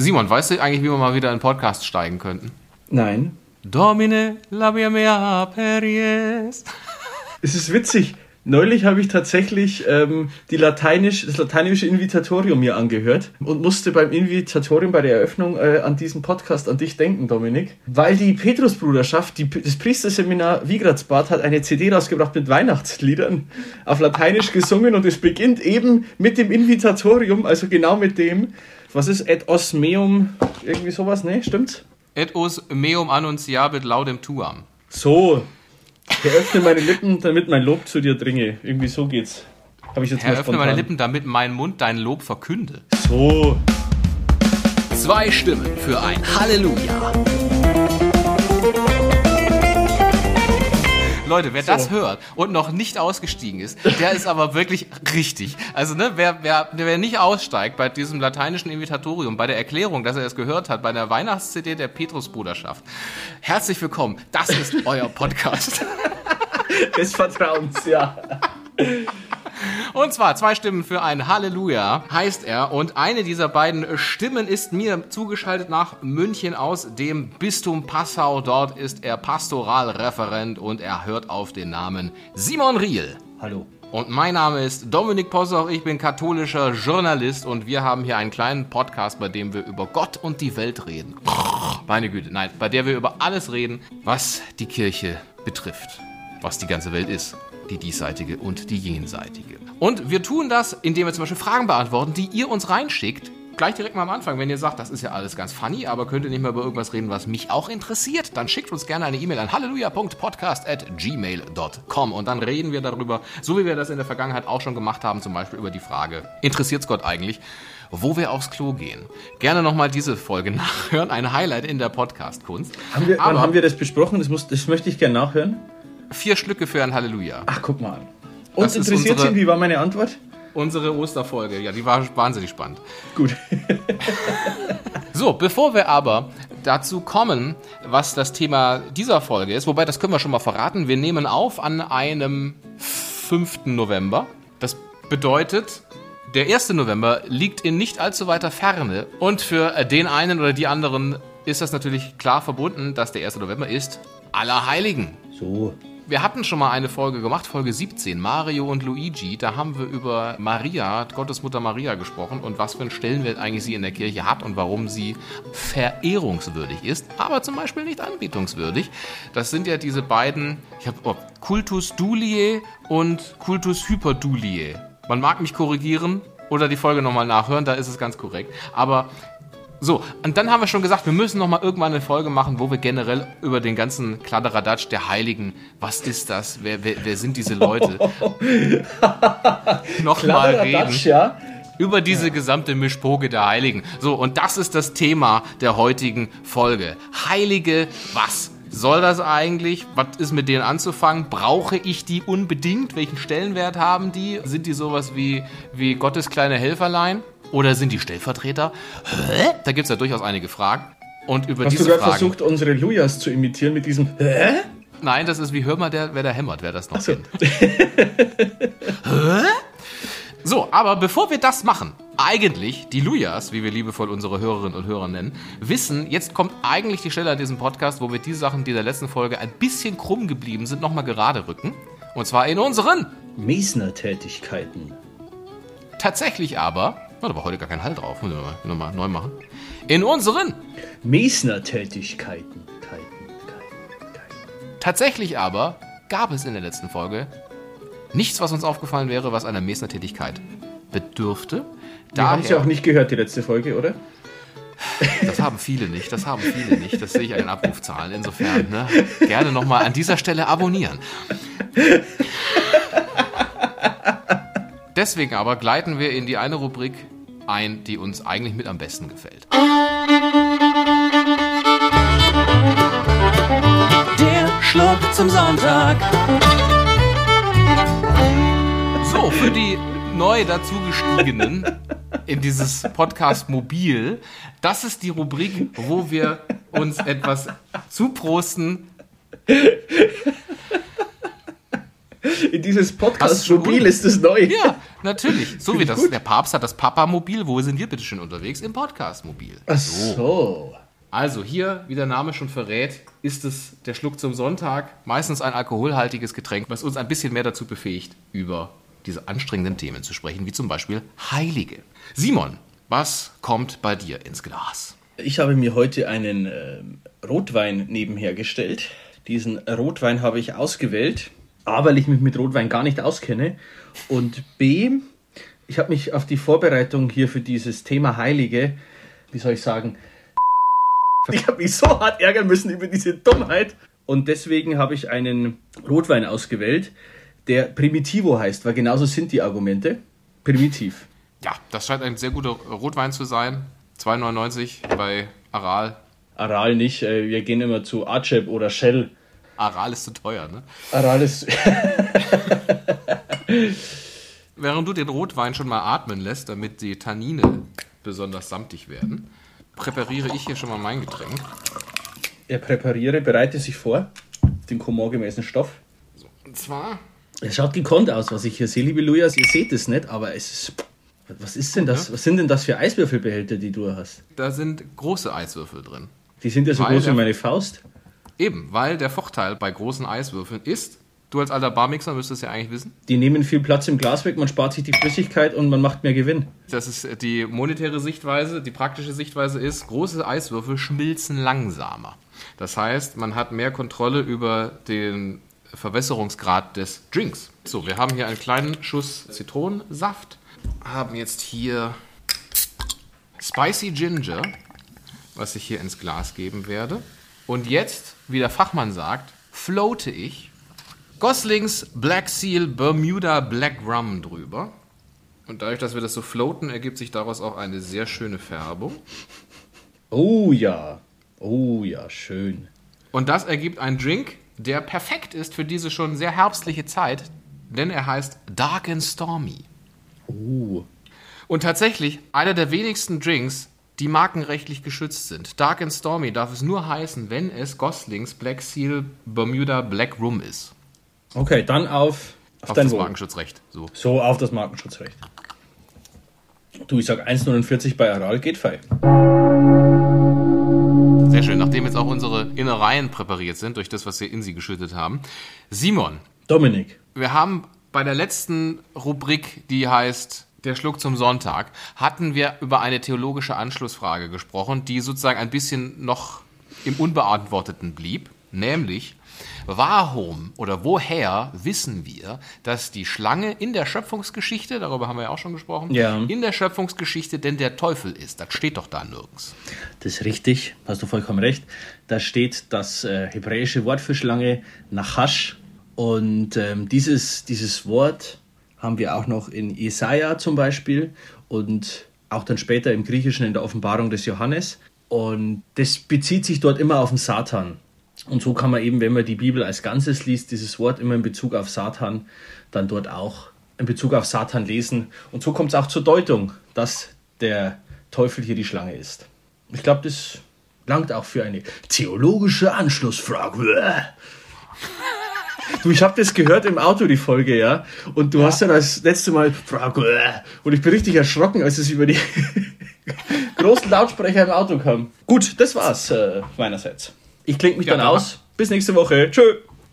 Simon, weißt du eigentlich, wie wir mal wieder in Podcast steigen könnten? Nein. Domine labia mea peries. Es ist witzig. Neulich habe ich tatsächlich ähm, die Lateinisch, das lateinische Invitatorium mir angehört und musste beim Invitatorium bei der Eröffnung äh, an diesen Podcast an dich denken, Dominik. Weil die Petrusbruderschaft, die, das Priesterseminar Wigratsbad hat eine CD rausgebracht mit Weihnachtsliedern auf Lateinisch gesungen und es beginnt eben mit dem Invitatorium, also genau mit dem, was ist et os meum, irgendwie sowas, ne? Stimmt's? Et os meum annunciabit laudem tuam. So, ich öffne meine Lippen, damit mein Lob zu dir dringe. Irgendwie so geht's. Habe ich jetzt Herr, mal öffne meine Lippen, damit mein Mund dein Lob verkünde. So. Zwei Stimmen für ein Halleluja. Leute, wer so. das hört und noch nicht ausgestiegen ist, der ist aber wirklich richtig. Also, ne, wer, wer, wer nicht aussteigt bei diesem lateinischen Invitatorium, bei der Erklärung, dass er es gehört hat, bei der Weihnachts-CD der Petrusbruderschaft, herzlich willkommen. Das ist euer Podcast. Des Vertrauens, ja. Und zwar zwei Stimmen für ein Halleluja heißt er. Und eine dieser beiden Stimmen ist mir zugeschaltet nach München aus dem Bistum Passau. Dort ist er Pastoralreferent und er hört auf den Namen Simon Riel. Hallo. Und mein Name ist Dominik Possoch, ich bin katholischer Journalist und wir haben hier einen kleinen Podcast, bei dem wir über Gott und die Welt reden. Meine Güte, nein, bei der wir über alles reden, was die Kirche betrifft, was die ganze Welt ist die diesseitige und die jenseitige. Und wir tun das, indem wir zum Beispiel Fragen beantworten, die ihr uns reinschickt. Gleich direkt mal am Anfang, wenn ihr sagt, das ist ja alles ganz funny, aber könnt ihr nicht mehr über irgendwas reden, was mich auch interessiert, dann schickt uns gerne eine E-Mail an halleluja.podcast.gmail.com und dann reden wir darüber, so wie wir das in der Vergangenheit auch schon gemacht haben, zum Beispiel über die Frage, interessiert es Gott eigentlich? wo wir aufs Klo gehen. Gerne nochmal diese Folge nachhören, ein Highlight in der Podcast-Kunst. Haben wir, haben wir das besprochen? Das, muss, das möchte ich gerne nachhören vier Schlücke für ein Halleluja. Ach, guck mal an. Uns interessiert unsere, Sie, wie war meine Antwort? Unsere Osterfolge, ja, die war wahnsinnig spannend. Gut. so, bevor wir aber dazu kommen, was das Thema dieser Folge ist, wobei das können wir schon mal verraten, wir nehmen auf an einem 5. November. Das bedeutet, der 1. November liegt in nicht allzu weiter Ferne und für den einen oder die anderen ist das natürlich klar verbunden, dass der 1. November ist Allerheiligen. So wir hatten schon mal eine Folge gemacht, Folge 17, Mario und Luigi. Da haben wir über Maria, Gottesmutter Maria gesprochen und was für einen Stellenwert eigentlich sie in der Kirche hat und warum sie verehrungswürdig ist, aber zum Beispiel nicht anbetungswürdig. Das sind ja diese beiden, ich habe oh, Cultus Dulie und Cultus Hyperdulie. Man mag mich korrigieren oder die Folge nochmal nachhören, da ist es ganz korrekt. Aber so, und dann haben wir schon gesagt, wir müssen noch mal irgendwann eine Folge machen, wo wir generell über den ganzen Kladderadatsch der Heiligen, was ist das, wer, wer, wer sind diese Leute, noch mal reden. Ja? Über diese ja. gesamte Mischpoge der Heiligen. So, und das ist das Thema der heutigen Folge. Heilige, was? Soll das eigentlich? Was ist mit denen anzufangen? Brauche ich die unbedingt? Welchen Stellenwert haben die? Sind die sowas wie, wie Gottes kleine Helferlein? Oder sind die Stellvertreter? Hä? Da gibt es ja durchaus einige Fragen. Und über Hast diese du gerade versucht, unsere Lujas zu imitieren mit diesem Hä? Nein, das ist wie Hör mal, der, wer da hämmert, wer das noch so. kennt. Hä? So, aber bevor wir das machen, eigentlich, die Lujas, wie wir liebevoll unsere Hörerinnen und Hörer nennen, wissen, jetzt kommt eigentlich die Stelle an diesem Podcast, wo wir die Sachen, die in der letzten Folge ein bisschen krumm geblieben sind, nochmal gerade rücken. Und zwar in unseren Mesner-Tätigkeiten. Tatsächlich aber hat aber heute gar keinen Halt drauf. Müssen wir mal, nochmal neu machen. In unseren Mesner-Tätigkeiten. Tatsächlich aber gab es in der letzten Folge nichts, was uns aufgefallen wäre, was einer Mesner-Tätigkeit bedürfte. Wir haben es ja auch nicht gehört, die letzte Folge, oder? Das haben viele nicht, das haben viele nicht. Das sehe ich an den Abrufzahlen. Insofern, ne, gerne nochmal an dieser Stelle abonnieren. Deswegen aber gleiten wir in die eine Rubrik ein, die uns eigentlich mit am besten gefällt. Der Schluck zum Sonntag. So, für die neu dazugestiegenen in dieses Podcast Mobil, das ist die Rubrik, wo wir uns etwas zuprosten in dieses Podcast Mobil ist es neu. Ja, Natürlich. So wie das, der Papst hat das Papamobil. Wo sind wir bitte schön unterwegs? Im Podcastmobil. Ach so. Also hier, wie der Name schon verrät, ist es der Schluck zum Sonntag. Meistens ein alkoholhaltiges Getränk, was uns ein bisschen mehr dazu befähigt, über diese anstrengenden Themen zu sprechen, wie zum Beispiel Heilige. Simon, was kommt bei dir ins Glas? Ich habe mir heute einen äh, Rotwein nebenher gestellt. Diesen Rotwein habe ich ausgewählt, A, weil ich mich mit Rotwein gar nicht auskenne und B, ich habe mich auf die Vorbereitung hier für dieses Thema Heilige, wie soll ich sagen, ich habe mich so hart ärgern müssen über diese Dummheit und deswegen habe ich einen Rotwein ausgewählt, der Primitivo heißt, weil genauso sind die Argumente. Primitiv. Ja, das scheint ein sehr guter Rotwein zu sein. 2,99 bei Aral. Aral nicht, äh, wir gehen immer zu Archeb oder Shell. Aral ist zu teuer, ne? Aral ist. Während du den Rotwein schon mal atmen lässt, damit die Tannine besonders samtig werden, präpariere ich hier schon mal mein Getränk. er präpariere, bereite sich vor, den komorgemäßen Stoff. Und zwar Es schaut gekonnt aus, was ich hier sehe, liebe Lujas. Ihr seht es nicht, aber es ist. Was ist denn das? Was sind denn das für Eiswürfelbehälter, die du hast? Da sind große Eiswürfel drin. Die sind ja so Weil groß wie meine Faust. Eben, weil der Vorteil bei großen Eiswürfeln ist, du als alter Barmixer müsstest ja eigentlich wissen, Die nehmen viel Platz im Glas weg, man spart sich die Flüssigkeit und man macht mehr Gewinn. das ist die monetäre Sichtweise, die praktische Sichtweise ist, große Eiswürfel schmilzen langsamer. Das heißt, man hat mehr Kontrolle über den Verwässerungsgrad des Drinks. So, wir haben hier einen kleinen Schuss Zitronensaft, haben jetzt hier Spicy Ginger, was ich hier ins Glas geben werde. Und jetzt, wie der Fachmann sagt, floate ich Goslings Black Seal Bermuda Black Rum drüber. Und dadurch, dass wir das so floaten, ergibt sich daraus auch eine sehr schöne Färbung. Oh ja. Oh ja, schön. Und das ergibt einen Drink, der perfekt ist für diese schon sehr herbstliche Zeit, denn er heißt Dark and Stormy. Oh. Und tatsächlich einer der wenigsten Drinks, die markenrechtlich geschützt sind. Dark and Stormy darf es nur heißen, wenn es Goslings Black Seal Bermuda Black Rum ist. Okay, dann auf, auf, Auf das Wohl. Markenschutzrecht. So. So, auf das Markenschutzrecht. Du, ich sag 1,49 bei Aral geht fein. Sehr schön, nachdem jetzt auch unsere Innereien präpariert sind durch das, was wir in sie geschüttet haben. Simon, Dominik. wir haben bei der letzten Rubrik, die heißt Der Schluck zum Sonntag, hatten wir über eine theologische Anschlussfrage gesprochen, die sozusagen ein bisschen noch im Unbeantworteten blieb, nämlich warum oder woher wissen wir, dass die Schlange in der Schöpfungsgeschichte, darüber haben wir ja auch schon gesprochen, Ja. in der Schöpfungsgeschichte denn der Teufel ist? Das steht doch da nirgends. Das ist richtig, hast du vollkommen recht. Da steht das äh, hebräische Wort für Schlange Nachash. Und ähm, dieses, dieses Wort haben wir auch noch in Jesaja zum Beispiel und auch dann später im Griechischen in der Offenbarung des Johannes. Und das bezieht sich dort immer auf den Satan. Und so kann man eben, wenn man die Bibel als Ganzes liest, dieses Wort immer in Bezug auf Satan, dann dort auch in Bezug auf Satan lesen. Und so kommt es auch zur Deutung, dass der Teufel hier die Schlange ist. Ich glaube, das langt auch für eine theologische Anschlussfrage. Du, ich habe das gehört im Auto, die Folge, ja. Und du hast dann als letzte Mal. Und ich bin richtig erschrocken, als es über die großen Lautsprecher im Auto kam. Gut, das war's äh, meinerseits. Ich klinge mich Ja, dann dann aus. Bis nächste Woche. Tschö.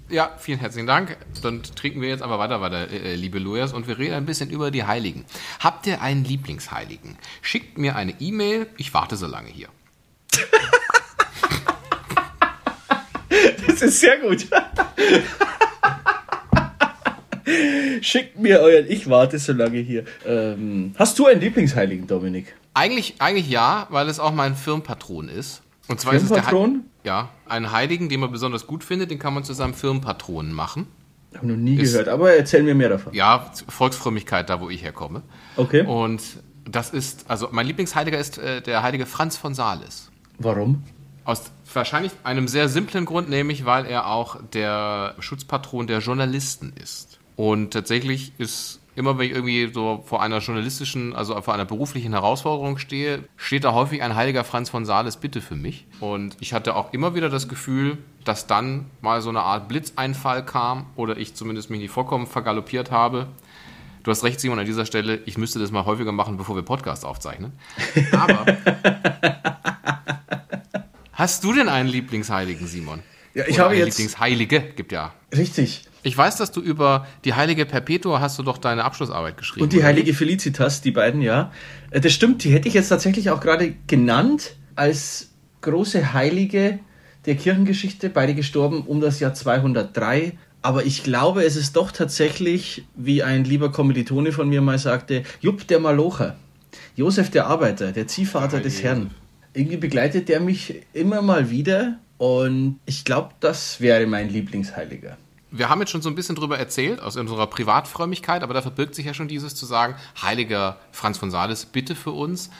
Ja, vielen herzlichen Dank. Dann trinken wir jetzt aber weiter, weiter, äh, liebe Lujas, und wir reden ein bisschen über die Heiligen. Habt ihr einen Lieblingsheiligen? Schickt mir eine E-Mail. Ich warte so lange hier. Das ist sehr gut. Schickt mir euren Ich warte so lange hier. Ähm, hast du einen Lieblingsheiligen, Dominik? Eigentlich, eigentlich ja, weil es auch mein Firmenpatron ist. Und zwar ist es der Firmenpatron? Ja, einen Heiligen, den man besonders gut findet, den kann man zu seinem Firmenpatronen machen. Habe noch nie Ist- gehört, aber erzähl mir mehr davon. Ja, Volksfrömmigkeit, da wo ich herkomme. Okay. Und das ist, also mein Lieblingsheiliger ist äh, der heilige Franz von Sales. Warum? Aus wahrscheinlich einem sehr simplen Grund, nämlich weil er auch der Schutzpatron der Journalisten ist. Und tatsächlich ist immer, wenn ich irgendwie so vor einer journalistischen, also vor einer beruflichen Herausforderung stehe, steht da häufig ein heiliger Franz von Sales bitte für mich. Und ich hatte auch immer wieder das Gefühl, dass dann mal so eine Art Blitzeinfall kam oder ich zumindest mich nicht vollkommen vergaloppiert habe, Du hast recht, Simon, an dieser Stelle, ich müsste das mal häufiger machen, bevor wir Podcast aufzeichnen. Aber hast du denn einen Lieblingsheiligen, Simon? Ja, ich Oder habe jetzt Lieblingsheilige gibt ja. Richtig. Ich weiß, dass du über die heilige Perpetua hast du doch deine Abschlussarbeit geschrieben. Und die heilige Felicitas, die beiden, ja. Äh, das stimmt, die hätte ich jetzt tatsächlich auch gerade genannt als große Heilige der Kirchengeschichte, beide gestorben um das Jahr 203. Aber ich glaube, es ist doch tatsächlich, wie ein lieber Kommilitone von mir mal sagte, Jupp der Malocher, Josef der Arbeiter, der Ziehvater des Herrn. Irgendwie begleitet der mich immer mal wieder und ich glaube, das wäre mein Lieblingsheiliger. Wir haben jetzt schon so ein bisschen drüber erzählt, aus unserer Privatfrömmigkeit, aber da verbirgt sich ja schon dieses zu sagen, heiliger Franz von Sales, bitte für uns.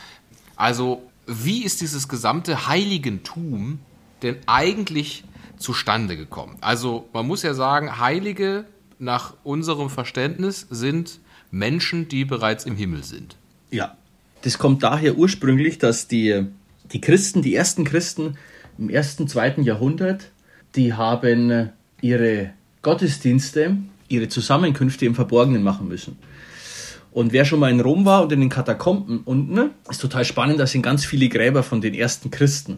Also, wie ist dieses gesamte Heiligentum denn eigentlich zustande gekommen? Also man muss ja sagen, Heilige nach unserem Verständnis sind Menschen, die bereits im Himmel sind. Ja, das kommt daher ursprünglich, dass die, die Christen, die ersten Christen im ersten, zweiten Jahrhundert, die haben ihre Gottesdienste, ihre Zusammenkünfte im Verborgenen machen müssen. Und wer schon mal in Rom war und in den Katakomben unten, ist total spannend, da sind ganz viele Gräber von den ersten Christen.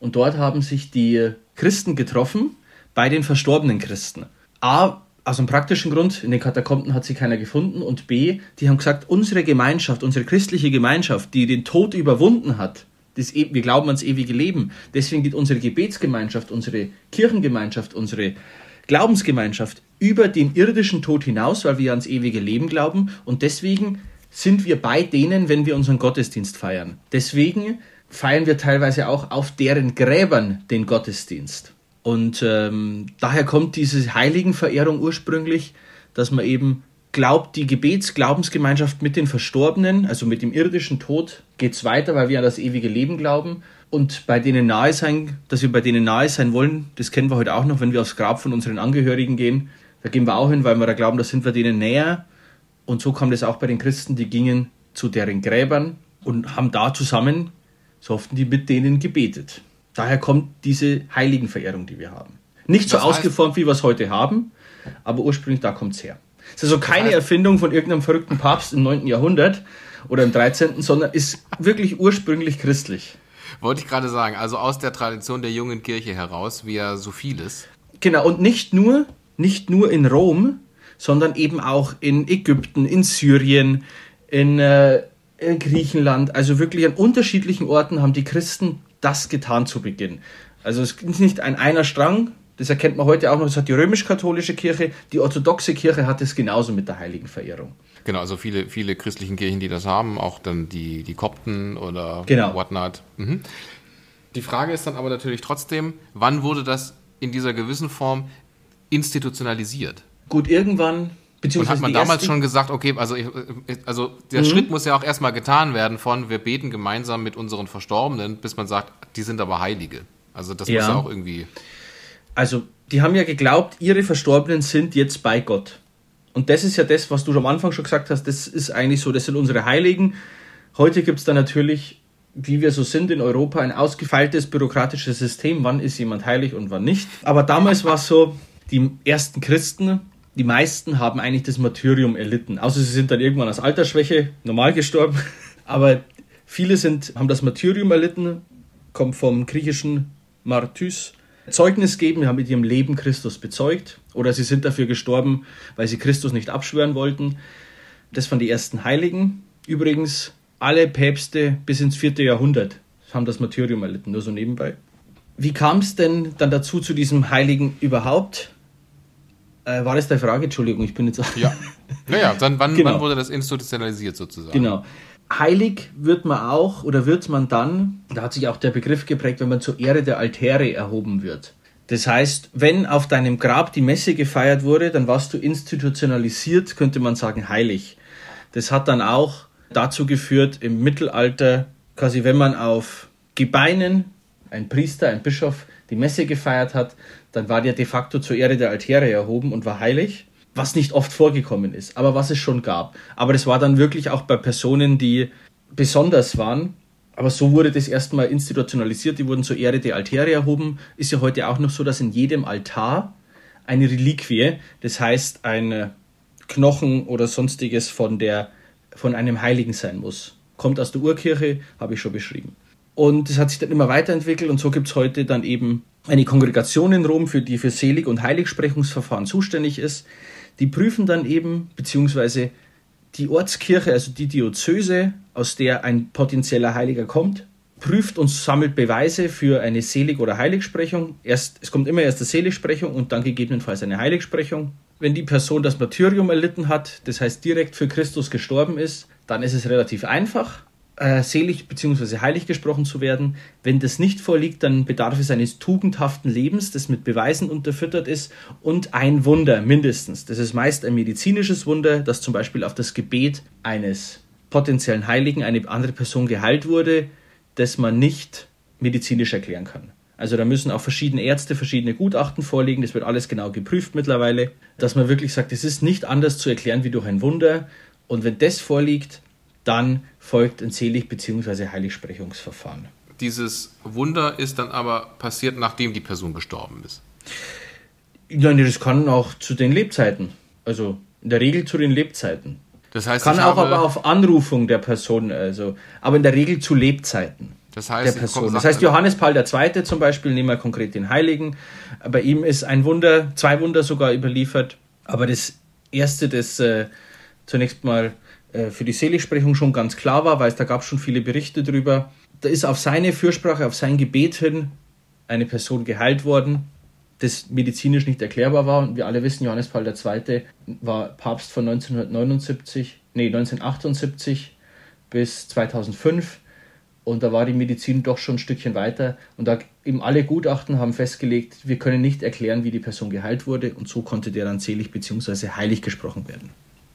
Und dort haben sich die Christen getroffen bei den verstorbenen Christen. A, aus einem praktischen Grund, in den Katakomben hat sie keiner gefunden. Und B, die haben gesagt, unsere Gemeinschaft, unsere christliche Gemeinschaft, die den Tod überwunden hat, das, e, wir glauben ans ewige Leben. Deswegen geht unsere Gebetsgemeinschaft, unsere Kirchengemeinschaft, unsere Glaubensgemeinschaft über den irdischen Tod hinaus, weil wir ans ewige Leben glauben. Und deswegen sind wir bei denen, wenn wir unseren Gottesdienst feiern. Deswegen feiern wir teilweise auch auf deren Gräbern den Gottesdienst. Und ähm, daher kommt diese Heiligenverehrung ursprünglich, dass man eben glaubt, die Gebetsglaubensgemeinschaft mit den Verstorbenen, also mit dem irdischen Tod, geht es weiter, weil wir an das ewige Leben glauben. Und bei denen nahe sein, dass wir bei denen nahe sein wollen, das kennen wir heute auch noch, wenn wir aufs Grab von unseren Angehörigen gehen. Da gehen wir auch hin, weil wir da glauben, da sind wir denen näher. Und so kam das auch bei den Christen, die gingen zu deren Gräbern und haben da zusammen so hofften die mit denen gebetet. Daher kommt diese Heiligenverehrung, die wir haben. Nicht so das heißt, ausgeformt, wie wir es heute haben, aber ursprünglich da kommt es her. Es ist also keine Erfindung von irgendeinem verrückten Papst im 9. Jahrhundert oder im 13., sondern ist wirklich ursprünglich christlich. Wollte ich gerade sagen, also aus der Tradition der jungen Kirche heraus, wie ja so vieles. Genau, und nicht nur, nicht nur in Rom, sondern eben auch in Ägypten, in Syrien, in äh, in Griechenland, also wirklich an unterschiedlichen Orten haben die Christen das getan zu Beginn. Also es ist nicht ein einer Strang, das erkennt man heute auch noch, das hat die römisch-katholische Kirche, die orthodoxe Kirche hat es genauso mit der Heiligenverehrung. Genau, also viele, viele christlichen Kirchen, die das haben, auch dann die, die Kopten oder genau. whatnot. Mhm. Die Frage ist dann aber natürlich trotzdem, wann wurde das in dieser gewissen Form institutionalisiert? Gut, irgendwann und hat man damals schon gesagt, okay, also, also der mhm. Schritt muss ja auch erstmal getan werden von, wir beten gemeinsam mit unseren Verstorbenen, bis man sagt, die sind aber Heilige. Also das ja. muss ja auch irgendwie. Also, die haben ja geglaubt, ihre Verstorbenen sind jetzt bei Gott. Und das ist ja das, was du am Anfang schon gesagt hast, das ist eigentlich so, das sind unsere Heiligen. Heute gibt es da natürlich, wie wir so sind in Europa, ein ausgefeiltes bürokratisches System, wann ist jemand heilig und wann nicht. Aber damals war es so, die ersten Christen, die meisten haben eigentlich das Martyrium erlitten. Außer sie sind dann irgendwann aus Altersschwäche normal gestorben. Aber viele sind, haben das Martyrium erlitten, kommt vom griechischen Martys. Zeugnis geben, haben mit ihrem Leben Christus bezeugt. Oder sie sind dafür gestorben, weil sie Christus nicht abschwören wollten. Das waren die ersten Heiligen. Übrigens, alle Päpste bis ins vierte Jahrhundert haben das Martyrium erlitten, nur so nebenbei. Wie kam es denn dann dazu zu diesem Heiligen überhaupt? Äh, war das deine Frage? Entschuldigung, ich bin jetzt. Ja. Naja, dann wann, genau. wann wurde das institutionalisiert sozusagen? Genau. Heilig wird man auch oder wird man dann, da hat sich auch der Begriff geprägt, wenn man zur Ehre der Altäre erhoben wird. Das heißt, wenn auf deinem Grab die Messe gefeiert wurde, dann warst du institutionalisiert, könnte man sagen, heilig. Das hat dann auch dazu geführt, im Mittelalter, quasi wenn man auf Gebeinen, ein Priester, ein Bischof, die Messe gefeiert hat, dann war der de facto zur Ehre der Altäre erhoben und war heilig, was nicht oft vorgekommen ist, aber was es schon gab. Aber das war dann wirklich auch bei Personen, die besonders waren. Aber so wurde das erstmal institutionalisiert, die wurden zur Ehre der Altäre erhoben. Ist ja heute auch noch so, dass in jedem Altar eine Reliquie, das heißt ein Knochen oder sonstiges von, der, von einem Heiligen sein muss. Kommt aus der Urkirche, habe ich schon beschrieben. Und es hat sich dann immer weiterentwickelt und so gibt es heute dann eben eine Kongregation in Rom, für die für Selig- und Heiligsprechungsverfahren zuständig ist. Die prüfen dann eben, beziehungsweise die Ortskirche, also die Diözese, aus der ein potenzieller Heiliger kommt, prüft und sammelt Beweise für eine Selig- oder Heiligsprechung. Erst, es kommt immer erst eine Seligsprechung und dann gegebenenfalls eine Heiligsprechung. Wenn die Person das Martyrium erlitten hat, das heißt direkt für Christus gestorben ist, dann ist es relativ einfach äh, selig bzw. heilig gesprochen zu werden. Wenn das nicht vorliegt, dann bedarf es eines tugendhaften Lebens, das mit Beweisen unterfüttert ist und ein Wunder mindestens. Das ist meist ein medizinisches Wunder, das zum Beispiel auf das Gebet eines potenziellen Heiligen eine andere Person geheilt wurde, das man nicht medizinisch erklären kann. Also da müssen auch verschiedene Ärzte verschiedene Gutachten vorlegen, das wird alles genau geprüft mittlerweile, dass man wirklich sagt, es ist nicht anders zu erklären wie durch ein Wunder. Und wenn das vorliegt, dann folgt ein Selig- bzw. Heiligsprechungsverfahren. Dieses Wunder ist dann aber passiert, nachdem die Person gestorben ist. Ja, das kann auch zu den Lebzeiten. Also in der Regel zu den Lebzeiten. Das heißt, kann auch aber auf Anrufung der Person, also, aber in der Regel zu Lebzeiten das heißt, der Person. Das heißt, Johannes Paul II. zum Beispiel, nehmen wir konkret den Heiligen, bei ihm ist ein Wunder, zwei Wunder sogar überliefert, aber das erste, das äh, zunächst mal für die Seligsprechung schon ganz klar war, weil es da gab schon viele Berichte drüber. Da ist auf seine Fürsprache, auf sein Gebet hin eine Person geheilt worden, das medizinisch nicht erklärbar war. Und wir alle wissen, Johannes Paul II. war Papst von 1979, nee, 1978 bis 2005. Und da war die Medizin doch schon ein Stückchen weiter. Und da eben alle Gutachten haben festgelegt, wir können nicht erklären, wie die Person geheilt wurde. Und so konnte der dann selig bzw. heilig gesprochen werden.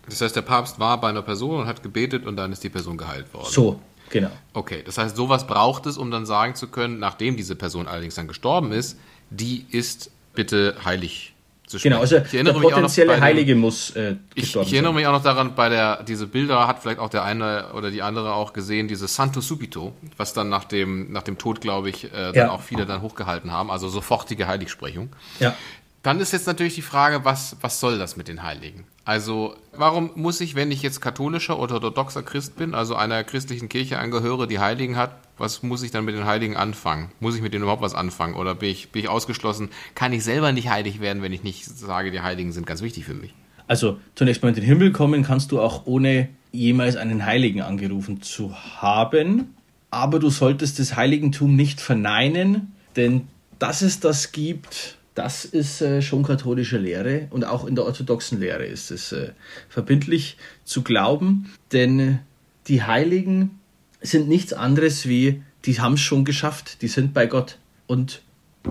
Das heißt, der Papst war bei einer Person und hat gebetet und dann ist die Person geheilt worden. So, genau. Okay, das heißt, sowas braucht es, um dann sagen zu können, nachdem diese Person allerdings dann gestorben ist, die ist bitte heilig zu sprechen. Genau, also der potenzielle Heilige muss äh, ich, ich erinnere mich auch noch daran, bei der, diese Bilder hat vielleicht auch der eine oder die andere auch gesehen, diese Santo Subito, was dann nach dem, nach dem Tod, glaube ich, äh, dann ja. auch viele dann hochgehalten haben, also sofortige Heiligsprechung. Ja. Dann ist jetzt natürlich die Frage, was, was soll das mit den Heiligen? Also, warum muss ich, wenn ich jetzt katholischer oder orthodoxer Christ bin, also einer christlichen Kirche angehöre, die Heiligen hat, was muss ich dann mit den Heiligen anfangen? Muss ich mit denen überhaupt was anfangen? Oder bin ich, bin ich ausgeschlossen? Kann ich selber nicht heilig werden, wenn ich nicht sage, die Heiligen sind ganz wichtig für mich? Also, zunächst mal in den Himmel kommen kannst du auch ohne jemals einen Heiligen angerufen zu haben. Aber du solltest das Heiligentum nicht verneinen, denn dass es das gibt, das ist äh, schon katholische Lehre und auch in der orthodoxen Lehre ist es äh, verbindlich zu glauben, denn die Heiligen sind nichts anderes wie, die haben es schon geschafft, die sind bei Gott. Und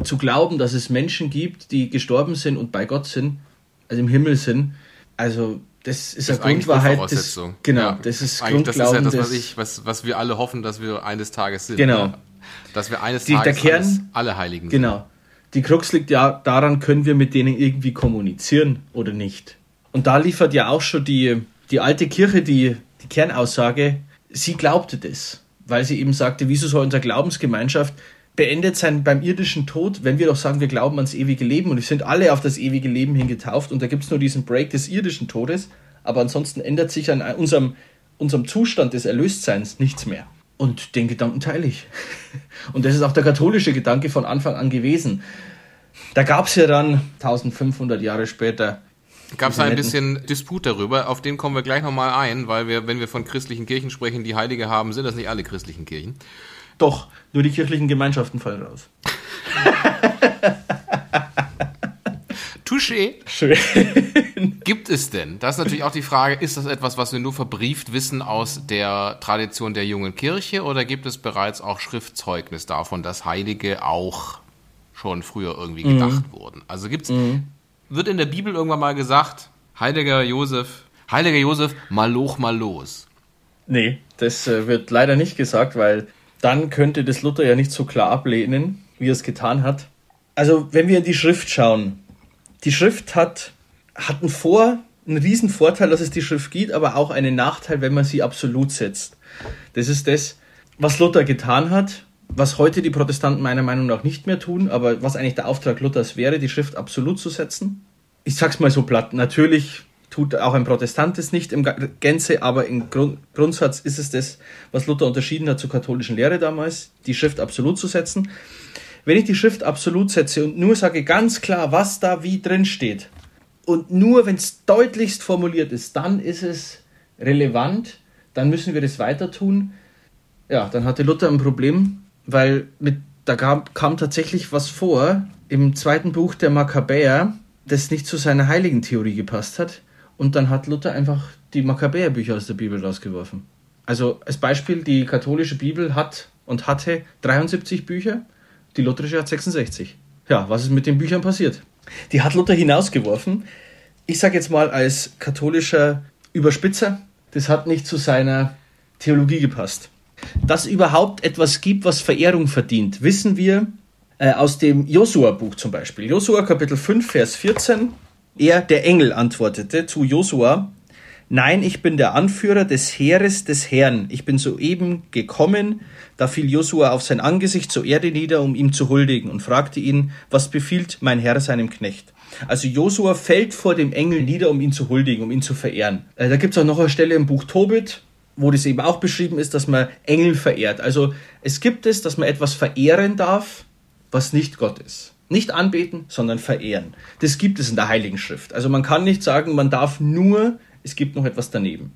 zu glauben, dass es Menschen gibt, die gestorben sind und bei Gott sind, also im Himmel sind, also das ist, das eine Grundwahrheit. Das, genau, ja, das ist Grundglauben. Das ist ja das, was, ich, was, was wir alle hoffen, dass wir eines Tages sind. Genau. Ja. Dass wir eines die, Tages Kern, alle Heiligen sind. Genau die Krux liegt ja daran, können wir mit denen irgendwie kommunizieren oder nicht. Und da liefert ja auch schon die, die alte Kirche die, die Kernaussage, sie glaubte das, weil sie eben sagte, wieso soll unsere Glaubensgemeinschaft beendet sein beim irdischen Tod, wenn wir doch sagen, wir glauben ans ewige Leben und wir sind alle auf das ewige Leben hingetauft und da gibt es nur diesen Break des irdischen Todes, aber ansonsten ändert sich an unserem, unserem Zustand des Erlöstseins nichts mehr. Und den Gedanken teile ich. Und das ist auch der katholische Gedanke von Anfang an gewesen. Da gab es ja dann 1500 Jahre später. Gab es ein bisschen Disput darüber, auf den kommen wir gleich nochmal ein, weil wir, wenn wir von christlichen Kirchen sprechen, die Heilige haben, sind das nicht alle christlichen Kirchen. Doch, nur die kirchlichen Gemeinschaften fallen raus. Touché. Gibt es denn? Das ist natürlich auch die Frage, ist das etwas, was wir nur verbrieft wissen aus der Tradition der jungen Kirche oder gibt es bereits auch Schriftzeugnis davon, dass Heilige auch schon früher irgendwie gedacht mhm. wurden? Also gibt's, mhm. wird in der Bibel irgendwann mal gesagt, Heiliger Josef, Heiliger Josef, mal hoch, mal los. Nee, das äh, wird leider nicht gesagt, weil dann könnte das Luther ja nicht so klar ablehnen, wie er es getan hat. Also, wenn wir in die Schrift schauen, die Schrift hat, hat einen Vor-, einen riesen Vorteil, dass es die Schrift gibt, aber auch einen Nachteil, wenn man sie absolut setzt. Das ist das, was Luther getan hat, was heute die Protestanten meiner Meinung nach nicht mehr tun, aber was eigentlich der Auftrag Luthers wäre, die Schrift absolut zu setzen. Ich sag's mal so platt, natürlich tut auch ein Protestant es nicht im Gänze, aber im Grund, Grundsatz ist es das, was Luther unterschieden hat zur katholischen Lehre damals, die Schrift absolut zu setzen. Wenn ich die Schrift absolut setze und nur sage ganz klar, was da wie drin steht, und nur wenn es deutlichst formuliert ist, dann ist es relevant, dann müssen wir das weiter tun. Ja, dann hatte Luther ein Problem, weil mit, da kam, kam tatsächlich was vor im zweiten Buch der Makkabäer, das nicht zu seiner heiligen Theorie gepasst hat. Und dann hat Luther einfach die Makkabäerbücher aus der Bibel rausgeworfen. Also als Beispiel, die katholische Bibel hat und hatte 73 Bücher, die lutherische hat 66. Ja, was ist mit den Büchern passiert? Die hat Luther hinausgeworfen. Ich sage jetzt mal als katholischer Überspitzer, das hat nicht zu seiner Theologie gepasst. Dass überhaupt etwas gibt, was Verehrung verdient, wissen wir äh, aus dem Josua-Buch zum Beispiel. Josua Kapitel 5, Vers 14. Er, der Engel, antwortete zu Josua, Nein, ich bin der Anführer des Heeres des Herrn. Ich bin soeben gekommen. Da fiel Josua auf sein Angesicht zur Erde nieder, um ihm zu huldigen, und fragte ihn, was befiehlt mein Herr seinem Knecht? Also Josua fällt vor dem Engel nieder, um ihn zu huldigen, um ihn zu verehren. Äh, da gibt es auch noch eine Stelle im Buch Tobit, wo das eben auch beschrieben ist, dass man Engel verehrt. Also es gibt es, dass man etwas verehren darf, was nicht Gott ist. Nicht anbeten, sondern verehren. Das gibt es in der Heiligen Schrift. Also man kann nicht sagen, man darf nur es gibt noch etwas daneben.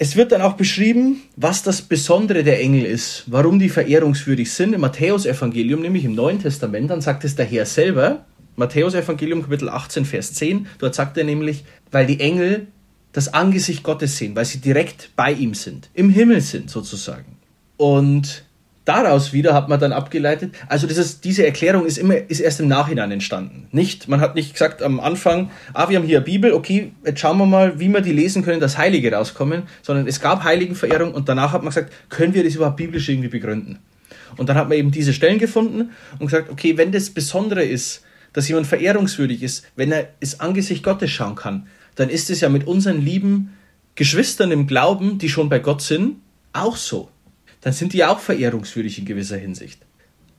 Es wird dann auch beschrieben, was das Besondere der Engel ist, warum die verehrungswürdig sind. Im Matthäusevangelium, nämlich im Neuen Testament, dann sagt es der Herr selber, Matthäusevangelium Kapitel 18, Vers 10, dort sagt er nämlich, weil die Engel das Angesicht Gottes sehen, weil sie direkt bei ihm sind, im Himmel sind sozusagen. Und daraus wieder hat man dann abgeleitet, also ist, diese Erklärung ist immer, ist erst im Nachhinein entstanden. Nicht, man hat nicht gesagt am Anfang, ah, wir haben hier eine Bibel, okay, jetzt schauen wir mal, wie wir die lesen können, dass Heilige rauskommen, sondern es gab Heiligenverehrung und danach hat man gesagt, können wir das überhaupt biblisch irgendwie begründen? Und dann hat man eben diese Stellen gefunden und gesagt, okay, wenn das Besondere ist, dass jemand verehrungswürdig ist, wenn er ins Angesicht Gottes schauen kann, dann ist es ja mit unseren lieben Geschwistern im Glauben, die schon bei Gott sind, auch so dann sind die auch verehrungswürdig in gewisser Hinsicht.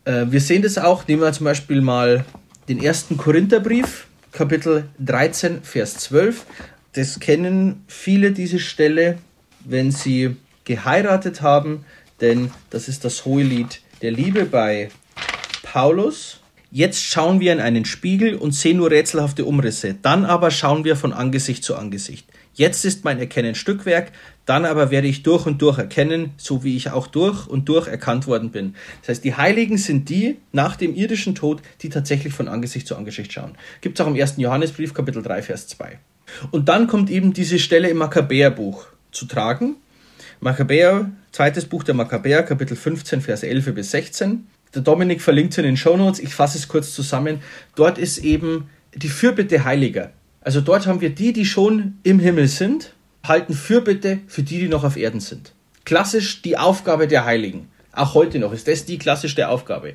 Äh, wir sehen das auch, nehmen wir zum Beispiel mal den ersten Korintherbrief, Kapitel 13, Vers 12. Das kennen viele diese Stelle, wenn sie geheiratet haben, denn das ist das Hohelied der Liebe bei Paulus. Jetzt schauen wir in einen Spiegel und sehen nur rätselhafte Umrisse, dann aber schauen wir von Angesicht zu Angesicht. Jetzt ist mein Erkennen Stückwerk, dann aber werde ich durch und durch erkennen, so wie ich auch durch und durch erkannt worden bin. Das heißt, die Heiligen sind die nach dem irdischen Tod, die tatsächlich von Angesicht zu Angesicht schauen. Gibt es auch im 1. Johannesbrief, Kapitel 3, Vers 2. Und dann kommt eben diese Stelle im Makkabäerbuch zu tragen. Makkabäer, zweites Buch der Makkabäer, Kapitel 15, Vers 11 bis 16. Der Dominik verlinkt es in den Shownotes, ich fasse es kurz zusammen. Dort ist eben die Fürbitte Heiliger. Also dort haben wir die, die schon im Himmel sind, halten Fürbitte für die, die noch auf Erden sind. Klassisch die Aufgabe der Heiligen. Auch heute noch ist das die klassischste Aufgabe.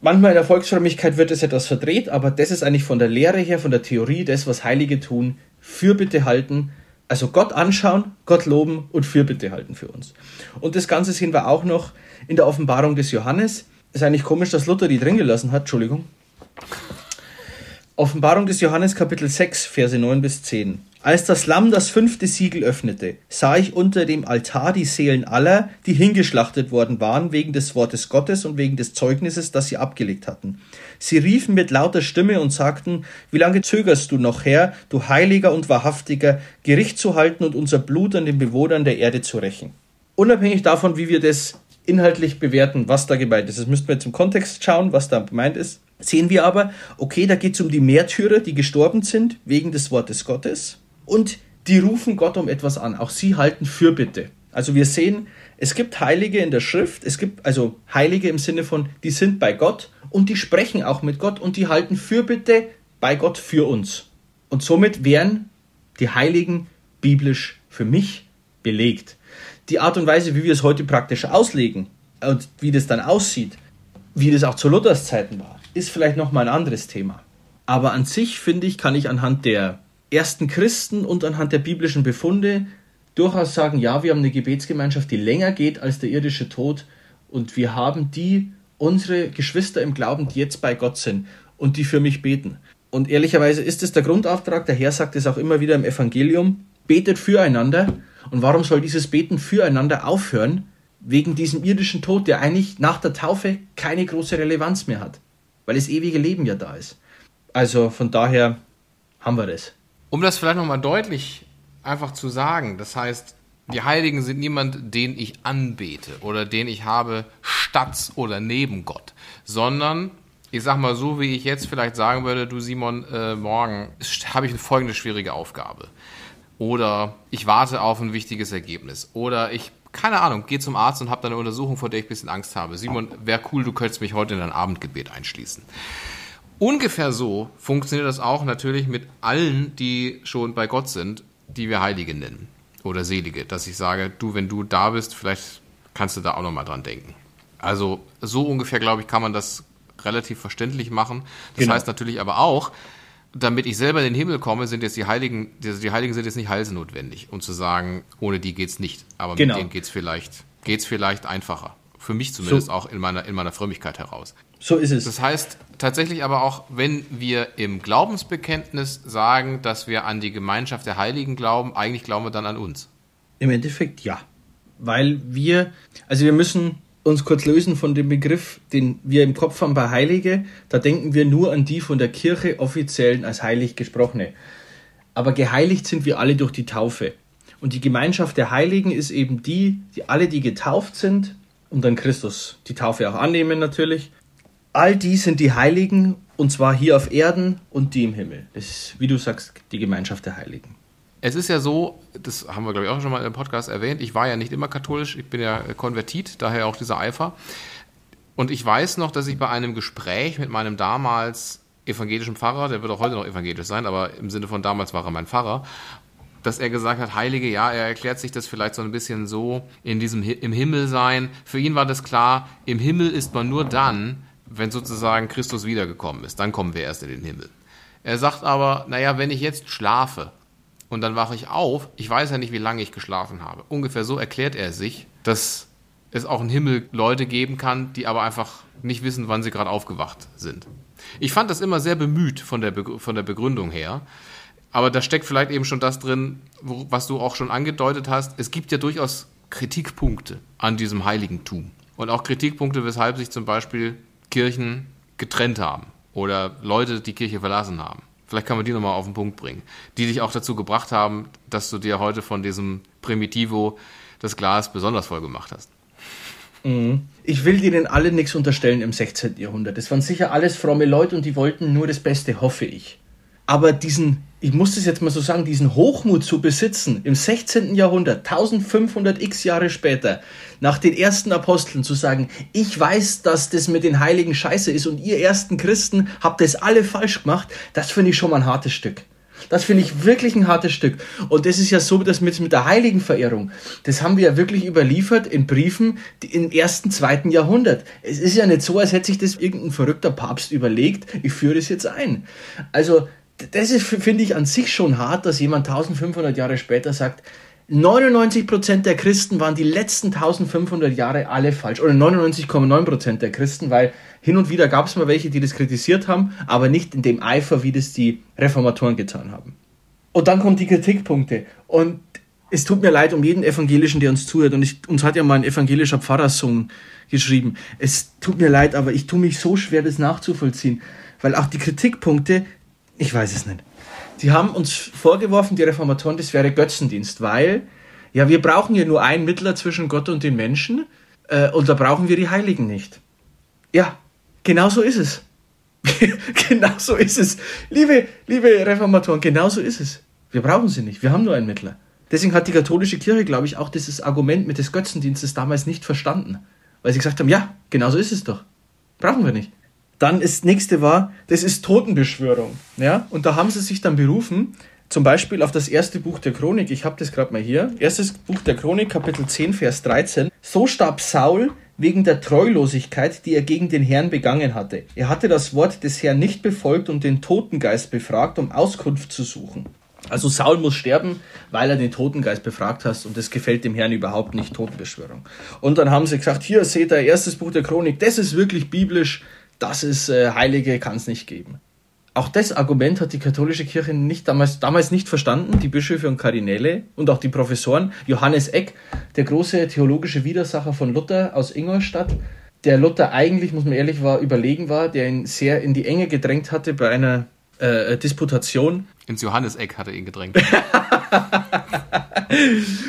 Manchmal in der Volksfrömmigkeit wird es etwas verdreht, aber das ist eigentlich von der Lehre her, von der Theorie, das, was Heilige tun, Fürbitte halten, also Gott anschauen, Gott loben und Fürbitte halten für uns. Und das Ganze sehen wir auch noch in der Offenbarung des Johannes. Ist eigentlich komisch, dass Luther die drin gelassen hat, Entschuldigung. Offenbarung des Johannes Kapitel 6, Verse 9 bis 10. Als das Lamm das fünfte Siegel öffnete, sah ich unter dem Altar die Seelen aller, die hingeschlachtet worden waren wegen des Wortes Gottes und wegen des Zeugnisses, das sie abgelegt hatten. Sie riefen mit lauter Stimme und sagten, wie lange zögerst du noch, Herr, du heiliger und wahrhaftiger, Gericht zu halten und unser Blut an den Bewohnern der Erde zu rächen. Unabhängig davon, wie wir das inhaltlich bewerten, was da gemeint ist, das müssten wir jetzt im Kontext schauen, was da gemeint ist, sehen wir aber, okay, da geht es um die Märtyrer, die gestorben sind wegen des Wortes Gottes und die rufen Gott um etwas an. Auch sie halten Fürbitte. Also wir sehen, es gibt Heilige in der Schrift, es gibt also Heilige im Sinne von, die sind bei Gott und die sprechen auch mit Gott und die halten Fürbitte bei Gott für uns. Und somit wären die Heiligen biblisch für mich belegt. Die Art und Weise, wie wir es heute praktisch auslegen und wie das dann aussieht, wie das auch zu Luthers Zeiten war, ist vielleicht nochmal ein anderes Thema. Aber an sich, finde ich, kann ich anhand der ersten Christen und anhand der biblischen Befunde durchaus sagen, ja, wir haben eine Gebetsgemeinschaft, die länger geht als der irdische Tod und wir haben die, unsere Geschwister im Glauben, die jetzt bei Gott sind und die für mich beten. Und ehrlicherweise ist es der Grundauftrag, der Herr sagt es auch immer wieder im Evangelium, betet füreinander. Und warum soll dieses Beten füreinander aufhören? Wegen diesem irdischen Tod, der eigentlich nach der Taufe keine große Relevanz mehr hat, weil das ewige Leben ja da ist. Also von daher haben wir das. Um das vielleicht nochmal deutlich einfach zu sagen, das heißt, die Heiligen sind niemand, den ich anbete oder den ich habe statt oder neben Gott, sondern ich sag mal so, wie ich jetzt vielleicht sagen würde, du Simon, äh, morgen habe ich eine folgende schwierige Aufgabe. Oder ich warte auf ein wichtiges Ergebnis. Oder ich, keine Ahnung, gehe zum Arzt und habe dann eine Untersuchung, vor der ich ein bisschen Angst habe. Simon, wäre cool, du könntest mich heute in dein Abendgebet einschließen. Ungefähr so funktioniert das auch natürlich mit allen, die schon bei Gott sind, die wir Heilige nennen oder Selige, dass ich sage, du, wenn du da bist, vielleicht kannst du da auch nochmal dran denken. Also so ungefähr, glaube ich, kann man das relativ verständlich machen. Das genau. heißt natürlich aber auch, damit ich selber in den Himmel komme, sind jetzt die Heiligen, die Heiligen sind jetzt nicht halsenotwendig, um zu sagen, ohne die geht's nicht. Aber genau. mit denen geht's vielleicht, geht's vielleicht einfacher. Für mich zumindest so. auch in meiner, in meiner Frömmigkeit heraus. So ist es. Das heißt tatsächlich aber auch, wenn wir im Glaubensbekenntnis sagen, dass wir an die Gemeinschaft der Heiligen glauben, eigentlich glauben wir dann an uns. Im Endeffekt ja. Weil wir, also wir müssen uns kurz lösen von dem Begriff, den wir im Kopf haben bei Heilige. Da denken wir nur an die von der Kirche offiziellen als heilig gesprochene. Aber geheiligt sind wir alle durch die Taufe. Und die Gemeinschaft der Heiligen ist eben die, die alle, die getauft sind und dann Christus die Taufe auch annehmen natürlich. All die sind die Heiligen und zwar hier auf Erden und die im Himmel. Das ist, wie du sagst, die Gemeinschaft der Heiligen. Es ist ja so, das haben wir, glaube ich, auch schon mal im Podcast erwähnt, ich war ja nicht immer katholisch, ich bin ja konvertit, daher auch dieser Eifer. Und ich weiß noch, dass ich bei einem Gespräch mit meinem damals evangelischen Pfarrer, der wird auch heute noch evangelisch sein, aber im Sinne von damals war er mein Pfarrer, dass er gesagt hat, Heilige, ja, er erklärt sich das vielleicht so ein bisschen so in diesem im Himmel sein. Für ihn war das klar, im Himmel ist man nur dann, wenn sozusagen Christus wiedergekommen ist, dann kommen wir erst in den Himmel. Er sagt aber, naja, wenn ich jetzt schlafe, und dann wache ich auf. Ich weiß ja nicht, wie lange ich geschlafen habe. Ungefähr so erklärt er sich, dass es auch im Himmel Leute geben kann, die aber einfach nicht wissen, wann sie gerade aufgewacht sind. Ich fand das immer sehr bemüht von der, Be von der Begründung her. Aber da steckt vielleicht eben schon das drin, wo, was du auch schon angedeutet hast. Es gibt ja durchaus Kritikpunkte an diesem Heiligentum. Und auch Kritikpunkte, weshalb sich zum Beispiel Kirchen getrennt haben oder Leute die Kirche verlassen haben vielleicht kann man die nochmal auf den Punkt bringen, die dich auch dazu gebracht haben, dass du dir heute von diesem Primitivo das Glas besonders voll gemacht hast. Mhm. Ich will denen alle nichts unterstellen im 16. Jahrhundert. Das waren sicher alles fromme Leute und die wollten nur das Beste, hoffe ich. Aber diesen, ich muss das jetzt mal so sagen, diesen Hochmut zu besitzen im 16. Jahrhundert, 1500 x Jahre später, nach den ersten Aposteln zu sagen, ich weiß, dass das mit den Heiligen scheiße ist und ihr ersten Christen habt das alle falsch gemacht, das finde ich schon mal ein hartes Stück. Das finde ich wirklich ein hartes Stück. Und das ist ja so, dass mit, mit der Heiligenverehrung, das haben wir ja wirklich überliefert in Briefen im ersten, zweiten Jahrhundert. Es ist ja nicht so, als hätte sich das irgendein verrückter Papst überlegt, ich führe das jetzt ein. Also das ist, finde ich, an sich schon hart, dass jemand 1500 Jahre später sagt, 99% der Christen waren die letzten 1500 Jahre alle falsch. Oder 99,9% der Christen, weil hin und wieder gab es mal welche, die das kritisiert haben, aber nicht in dem Eifer, wie das die Reformatoren getan haben. Und dann kommen die Kritikpunkte. Und es tut mir leid um jeden Evangelischen, der uns zuhört. Und ich, uns hat ja mal ein evangelischer Pfarrerssohn geschrieben. Es tut mir leid, aber ich tue mich so schwer, das nachzuvollziehen. Weil auch die Kritikpunkte, ich weiß es nicht. Die haben uns vorgeworfen, die Reformatoren, das wäre Götzendienst, weil ja, wir brauchen ja nur einen Mittler zwischen Gott und den Menschen äh, und da brauchen wir die Heiligen nicht. Ja, genau so ist es. genau so ist es. Liebe, liebe Reformatoren, genau so ist es. Wir brauchen sie nicht. Wir haben nur einen Mittler. Deswegen hat die katholische Kirche, glaube ich, auch dieses Argument mit des Götzendienstes damals nicht verstanden. Weil sie gesagt haben, ja, genau so ist es doch. Brauchen wir nicht. Dann das nächste war, das ist Totenbeschwörung. Ja? Und da haben sie sich dann berufen, zum Beispiel auf das erste Buch der Chronik. Ich habe das gerade mal hier. Erstes Buch der Chronik, Kapitel 10, Vers 13. So starb Saul wegen der Treulosigkeit, die er gegen den Herrn begangen hatte. Er hatte das Wort des Herrn nicht befolgt und den Totengeist befragt, um Auskunft zu suchen. Also Saul muss sterben, weil er den Totengeist befragt hat und das gefällt dem Herrn überhaupt nicht, Totenbeschwörung. Und dann haben sie gesagt, hier seht ihr, erstes Buch der Chronik, das ist wirklich biblisch, das ist äh, Heilige, kann es nicht geben. Auch das Argument hat die katholische Kirche nicht damals, damals nicht verstanden, die Bischöfe und Kardinäle und auch die Professoren. Johannes Eck, der große theologische Widersacher von Luther aus Ingolstadt, der Luther eigentlich, muss man ehrlich war, überlegen war, der ihn sehr in die Enge gedrängt hatte bei einer äh, Disputation. Ins Johanneseck hat er ihn gedrängt.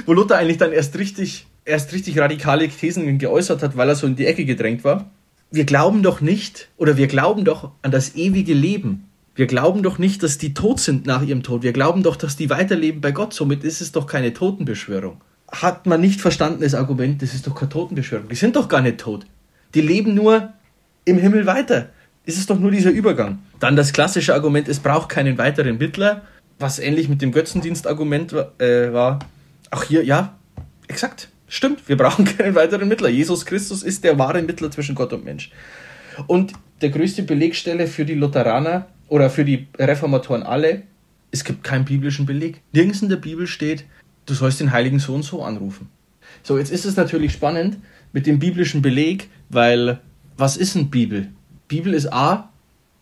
Wo Luther eigentlich dann erst richtig, erst richtig radikale Thesen geäußert hat, weil er so in die Ecke gedrängt war. Wir glauben doch nicht, oder wir glauben doch an das ewige Leben. Wir glauben doch nicht, dass die tot sind nach ihrem Tod. Wir glauben doch, dass die weiterleben bei Gott. Somit ist es doch keine Totenbeschwörung. Hat man nicht verstanden, das Argument, das ist doch keine Totenbeschwörung. Die sind doch gar nicht tot. Die leben nur im Himmel weiter. Es ist doch nur dieser Übergang. Dann das klassische Argument, es braucht keinen weiteren Mittler, was ähnlich mit dem Götzendienstargument äh, war. Auch hier, ja, exakt. Stimmt, wir brauchen keinen weiteren Mittler. Jesus Christus ist der wahre Mittler zwischen Gott und Mensch. Und der größte Belegstelle für die Lutheraner oder für die Reformatoren alle, es gibt keinen biblischen Beleg. Nirgends in der Bibel steht, du sollst den Heiligen so und so anrufen. So, jetzt ist es natürlich spannend mit dem biblischen Beleg, weil was ist ein Bibel? Bibel ist A,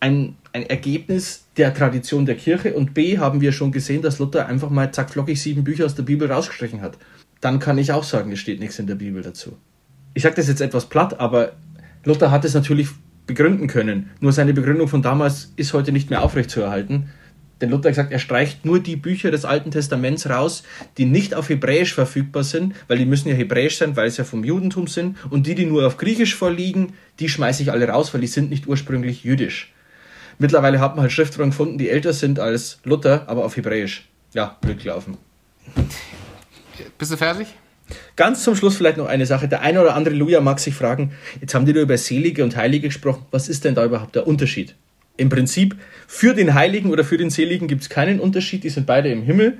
ein, ein Ergebnis der Tradition der Kirche und B, haben wir schon gesehen, dass Luther einfach mal zack flockig sieben Bücher aus der Bibel rausgestrichen hat. Dann kann ich auch sagen, es steht nichts in der Bibel dazu. Ich sage das jetzt etwas platt, aber Luther hat es natürlich begründen können. Nur seine Begründung von damals ist heute nicht mehr aufrechtzuerhalten. Denn Luther hat gesagt, er streicht nur die Bücher des Alten Testaments raus, die nicht auf Hebräisch verfügbar sind, weil die müssen ja Hebräisch sein, weil es ja vom Judentum sind. Und die, die nur auf Griechisch vorliegen, die schmeiße ich alle raus, weil die sind nicht ursprünglich jüdisch. Mittlerweile hat man halt Schriftrollen gefunden, die älter sind als Luther, aber auf Hebräisch. Ja, Glück laufen. Bist du fertig? Ganz zum Schluss vielleicht noch eine Sache. Der eine oder andere Luja mag sich fragen, jetzt haben die da über Selige und Heilige gesprochen. Was ist denn da überhaupt der Unterschied? Im Prinzip, für den Heiligen oder für den Seligen gibt es keinen Unterschied. Die sind beide im Himmel.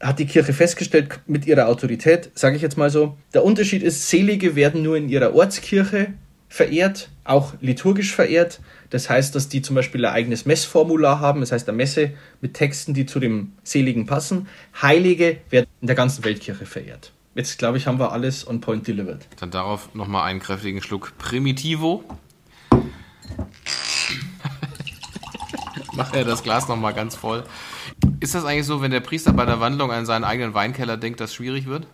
Hat die Kirche festgestellt mit ihrer Autorität, sage ich jetzt mal so. Der Unterschied ist, Selige werden nur in ihrer Ortskirche verehrt, auch liturgisch verehrt. Das heißt, dass die zum Beispiel ein eigenes Messformular haben, das heißt eine Messe mit Texten, die zu dem Seligen passen. Heilige werden in der ganzen Weltkirche verehrt. Jetzt glaube ich, haben wir alles on point delivered. Dann darauf nochmal einen kräftigen Schluck Primitivo. Macht er das Glas nochmal ganz voll. Ist das eigentlich so, wenn der Priester bei der Wandlung an seinen eigenen Weinkeller denkt, dass es schwierig wird?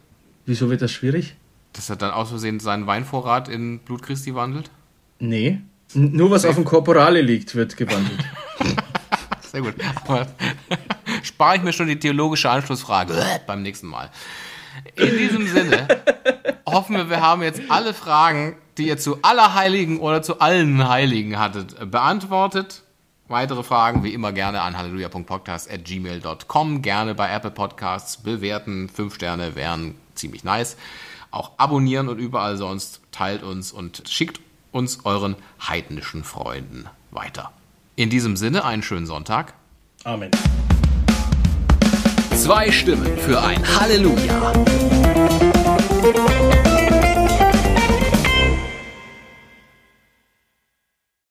Wieso wird das schwierig? Dass er dann aus Versehen seinen Weinvorrat in Blut Christi wandelt? Nee. Nur was auf dem Korporale liegt, wird gewandelt. Sehr gut. Aber spare ich mir schon die theologische Anschlussfrage beim nächsten Mal. In diesem Sinne hoffen wir, wir haben jetzt alle Fragen, die ihr zu Allerheiligen oder zu allen Heiligen hattet, beantwortet. Weitere Fragen wie immer gerne an halleluja.podcast.gmail.com. Gerne bei Apple Podcasts bewerten. Fünf Sterne wären ziemlich nice. Auch abonnieren und überall sonst teilt uns und schickt uns euren heidnischen Freunden weiter. In diesem Sinne einen schönen Sonntag. Amen. Zwei Stimmen für ein Halleluja.